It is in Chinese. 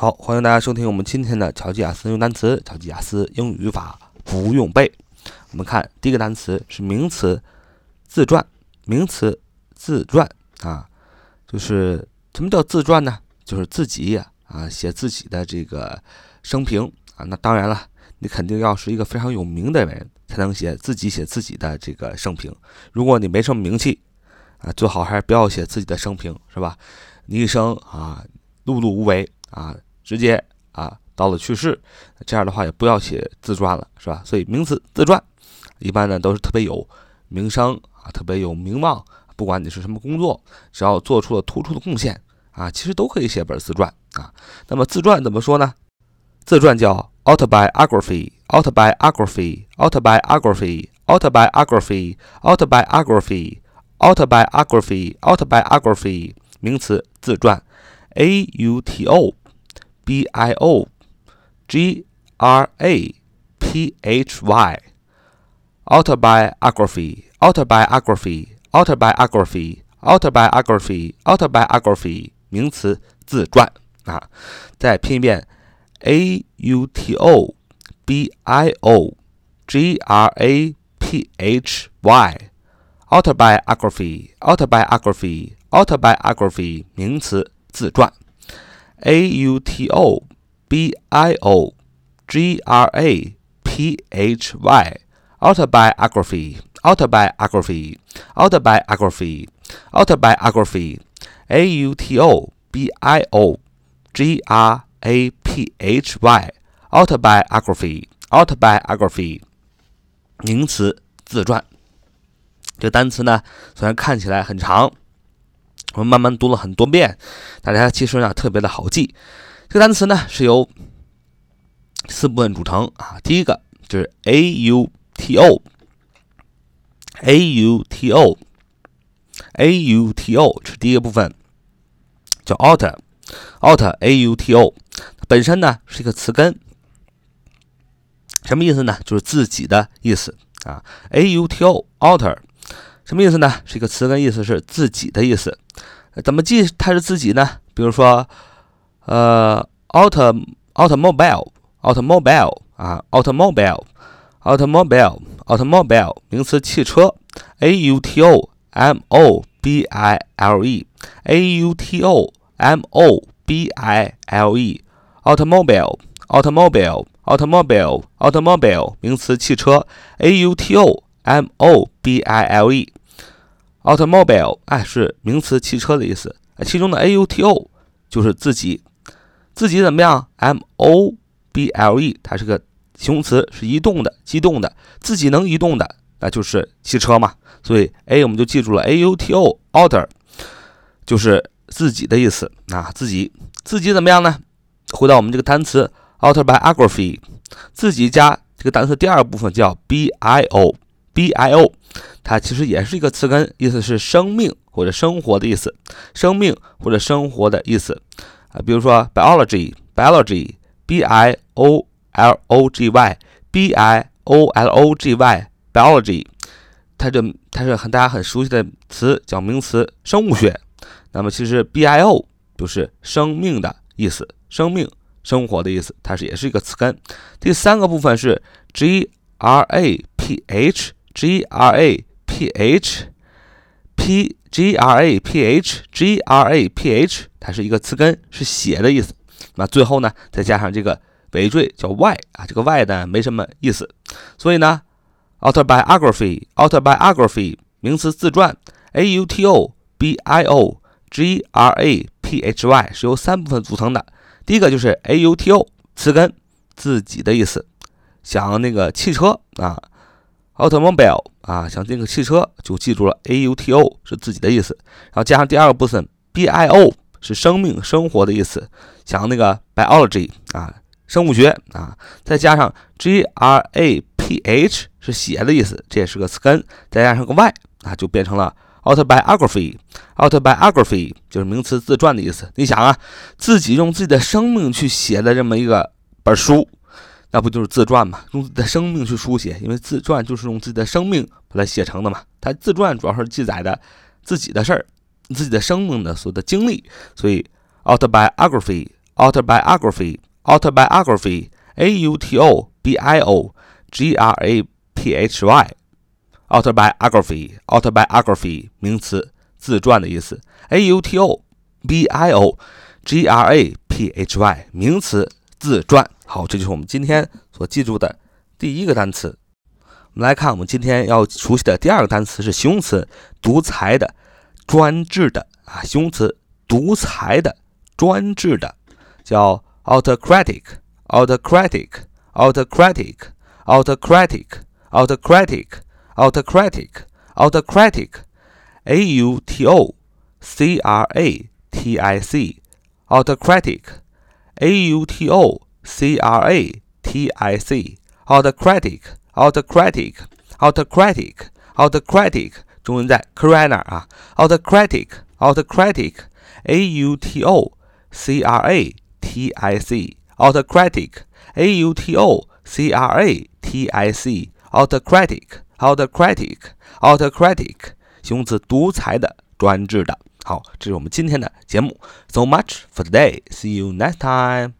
好，欢迎大家收听我们今天的巧记雅思用单词、巧记雅思英语语法不用背。我们看第一个单词是名词自传，名词自传啊，就是什么叫自传呢？就是自己啊写自己的这个生平啊。那当然了，你肯定要是一个非常有名的人才能写自己写自己的这个生平。如果你没什么名气啊，最好还是不要写自己的生平，是吧？你一生啊碌碌无为啊。直接啊到了去世，这样的话也不要写自传了，是吧？所以名词自传，一般呢都是特别有名声啊，特别有名望。不管你是什么工作，只要做出了突出的贡献啊，其实都可以写本自传啊。那么自传怎么说呢？自传叫 autobiography，autobiography，autobiography，autobiography，autobiography，autobiography，名词自传，a u t o。B I O G R A P H Y autobiography autobiography autobiography autobiography autobiography 名词自传啊，再拼一遍 A U T O B I O G R A P H Y autobiography autobiography autobiography 名词自传。 A U T O B I O G R A P H Y autobiography autobiography autobiography autobiography A U T O B I O G R A P H Y autobiography autobiography 名词自传。这单词呢，虽然看起来很长。 我们慢慢读了很多遍，大家其实呢特别的好记。这个单词呢是由四部分组成啊。第一个就是 a u t o，a u t o，a u t o 是第一个部分，叫 auto，auto，auto 本身呢是一个词根，什么意思呢？就是自己的意思啊。a u t o，author。什么意思呢？是一个词根，意思是自己的意思。怎么记它是自己呢？比如说，呃，auto automobile，automobile 啊，automobile，automobile，automobile 名词汽车，a u t o m o b i l e，a u t o m o b i l e，automobile，automobile，automobile，automobile 名词汽车，a u t o m o b i l e。automobile，哎，是名词汽车的意思。其中的 a u t o 就是自己，自己怎么样？m o b l e，它是个形容词，是移动的、机动的，自己能移动的，那就是汽车嘛。所以 a 我们就记住了 a u t o，auto 就是自己的意思啊，自己，自己怎么样呢？回到我们这个单词 autobiography，自己加这个单词第二部分叫 b i o，b i o。它其实也是一个词根，意思是生命或者生活的意思，生命或者生活的意思啊。比如说 biology，biology，b i o l o g y，b i o l o g y，biology，它就它是很大家很熟悉的词，叫名词生物学。那么其实 b i o 就是生命的意思，生命生活的意思，它是也是一个词根。第三个部分是 g r a p h，g r a。P h p g r a p h g r a p h，它是一个词根，是写的意思。那最后呢，再加上这个尾缀叫 y 啊，这个 y 呢没什么意思。所以呢，autobiography autobiography 名词自传，a u t o b i o g r a p h y 是由三部分组成的。第一个就是 a u t o 词根，自己的意思，想那个汽车啊。Automobile 啊，像这个汽车就记住了 a u t o 是自己的意思，然后加上第二个部分 b i o 是生命生活的意思，像那个 biology 啊，生物学啊，再加上 g r a p h 是写的意思，这也是个词根，再加上个 y 啊，就变成了 autobiography。autobiography 就是名词自传的意思。你想啊，自己用自己的生命去写的这么一个本书。那不就是自传嘛？用自己的生命去书写，因为自传就是用自己的生命把它写成的嘛。它自传主要是记载的自己的事儿，自己的生命的所有的经历。所以，autobiography autobiography，autobiography，a u t o b i o g r a p h y，autobiography，autobiography，名词，自传的意思，a u t o b i o g r a p h y，名词，自传。好，这就是我们今天所记住的第一个单词。我们来看，我们今天要熟悉的第二个单词是形容词，独裁的、专制的啊，形容词，独裁的、专制的。叫 autocratic, autocratic, autocratic, autocratic, autocratic, autocratic, autocratic, a u t o c r a t i c, autocratic, autocratic, a u t o, c r a t i c, autocratic, autocratic, autocratic, autocratic，中文在 c r a n a 啊，autocratic, autocratic, a u t o c r a T I C autocratic A U T O C R A T I C autocratic autocratic autocratic 形容词，独裁的、专制的。好，这是我们今天的节目。So much for today. See you next time.